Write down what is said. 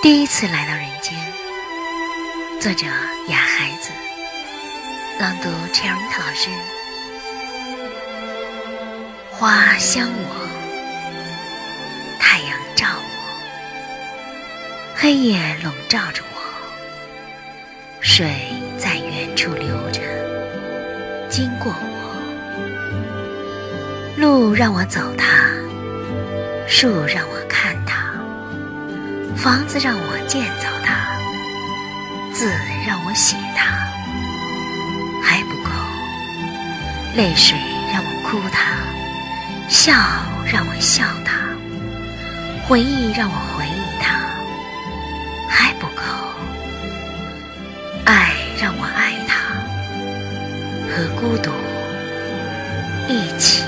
第一次来到人间，作者雅孩子，朗读 Cherry 老师。花香我，太阳照我，黑夜笼罩着我，水在远处流着，经过我，路让我走它，树让我看它。房子让我建造它，字让我写它，还不够；泪水让我哭它，笑让我笑它，回忆让我回忆它，还不够；爱让我爱它，和孤独一起。